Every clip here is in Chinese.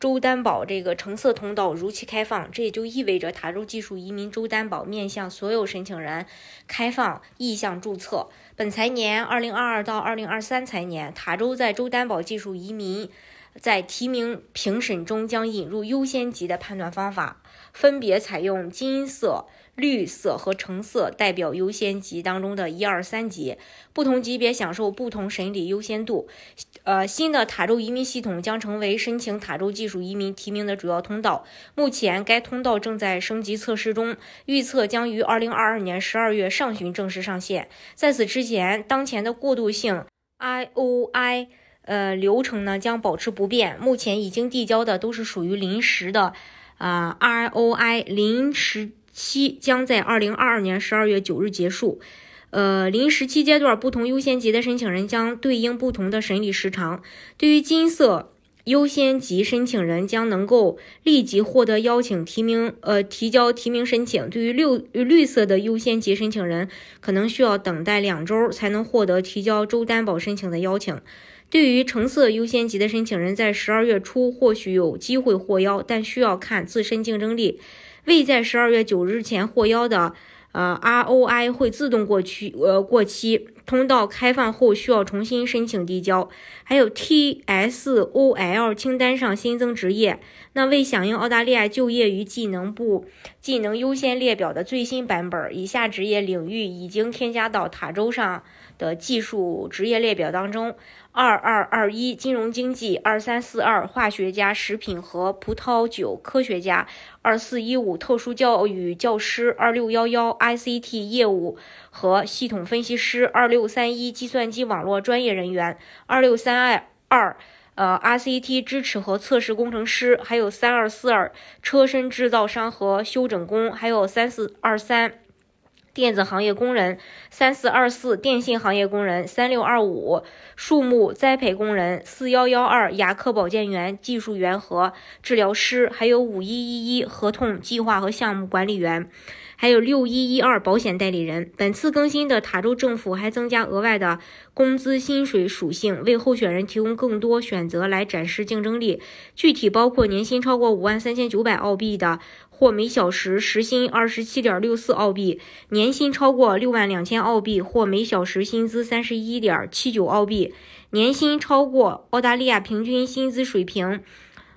州担保这个橙色通道如期开放，这也就意味着塔州技术移民州担保面向所有申请人开放意向注册。本财年（二零二二到二零二三财年），塔州在州担保技术移民在提名评审中将引入优先级的判断方法，分别采用金色。绿色和橙色代表优先级当中的一二三级，不同级别享受不同审理优先度。呃，新的塔州移民系统将成为申请塔州技术移民提名的主要通道。目前该通道正在升级测试中，预测将于二零二二年十二月上旬正式上线。在此之前，当前的过渡性 I O I 呃流程呢将保持不变。目前已经递交的都是属于临时的啊 I O I 临时。期将在二零二二年十二月九日结束。呃，临时期阶段不同优先级的申请人将对应不同的审理时长。对于金色优先级申请人，将能够立即获得邀请提名，呃，提交提名申请。对于绿绿色的优先级申请人，可能需要等待两周才能获得提交州担保申请的邀请。对于橙色优先级的申请人，在十二月初或许有机会获邀，但需要看自身竞争力。未在十二月九日前获邀的，呃，ROI 会自动过期，呃，过期。通道开放后需要重新申请递交。还有 TSOL 清单上新增职业，那为响应澳大利亚就业与技能部技能优先列表的最新版本，以下职业领域已经添加到塔州上的技术职业列表当中。二二二一金融经济，二三四二化学家、食品和葡萄酒科学家，二四一五特殊教育教师，二六幺幺 ICT 业务和系统分析师，二六六三一计算机网络专业人员，二六三二二呃 RCT 支持和测试工程师，还有三二四二车身制造商和修整工，还有三四二三。电子行业工人三四二四，电信行业工人三六二五，树木栽培工人四幺幺二，牙科保健员、技术员和治疗师，还有五一一一合同计划和项目管理员，还有六一一二保险代理人。本次更新的塔州政府还增加额外的工资薪水属性，为候选人提供更多选择来展示竞争力。具体包括年薪超过五万三千九百澳币的。或每小时时薪二十七点六四澳币，年薪超过六万两千澳币，或每小时薪资三十一点七九澳币，年薪超过澳大利亚平均薪资水平。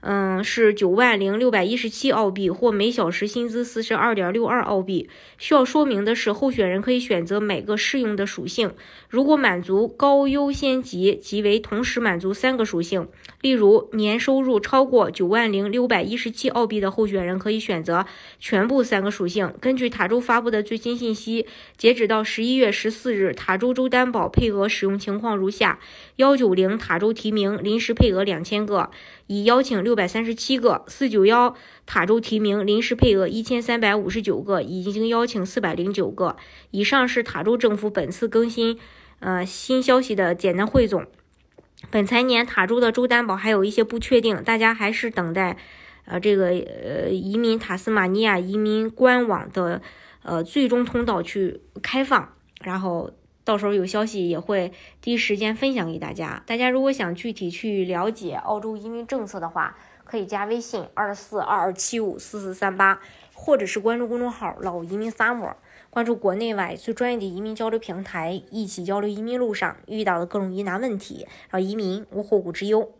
嗯，是九万零六百一十七澳币，或每小时薪资四十二点六二澳币。需要说明的是，候选人可以选择每个适用的属性。如果满足高优先级，即为同时满足三个属性。例如，年收入超过九万零六百一十七澳币的候选人可以选择全部三个属性。根据塔州发布的最新信息，截止到十一月十四日，塔州州担保配额使用情况如下：幺九零塔州提名临时配额两千个，已邀请。六百三十七个四九幺塔州提名临时配额一千三百五十九个，已经邀请四百零九个。以上是塔州政府本次更新呃新消息的简单汇总。本财年塔州的州担保还有一些不确定，大家还是等待呃这个呃移民塔斯马尼亚移民官网的呃最终通道去开放，然后。到时候有消息也会第一时间分享给大家。大家如果想具体去了解澳洲移民政策的话，可以加微信二四二二七五四四三八，或者是关注公众号“老移民 summer”，关注国内外最专业的移民交流平台，一起交流移民路上遇到的各种疑难问题，让移民无后顾之忧。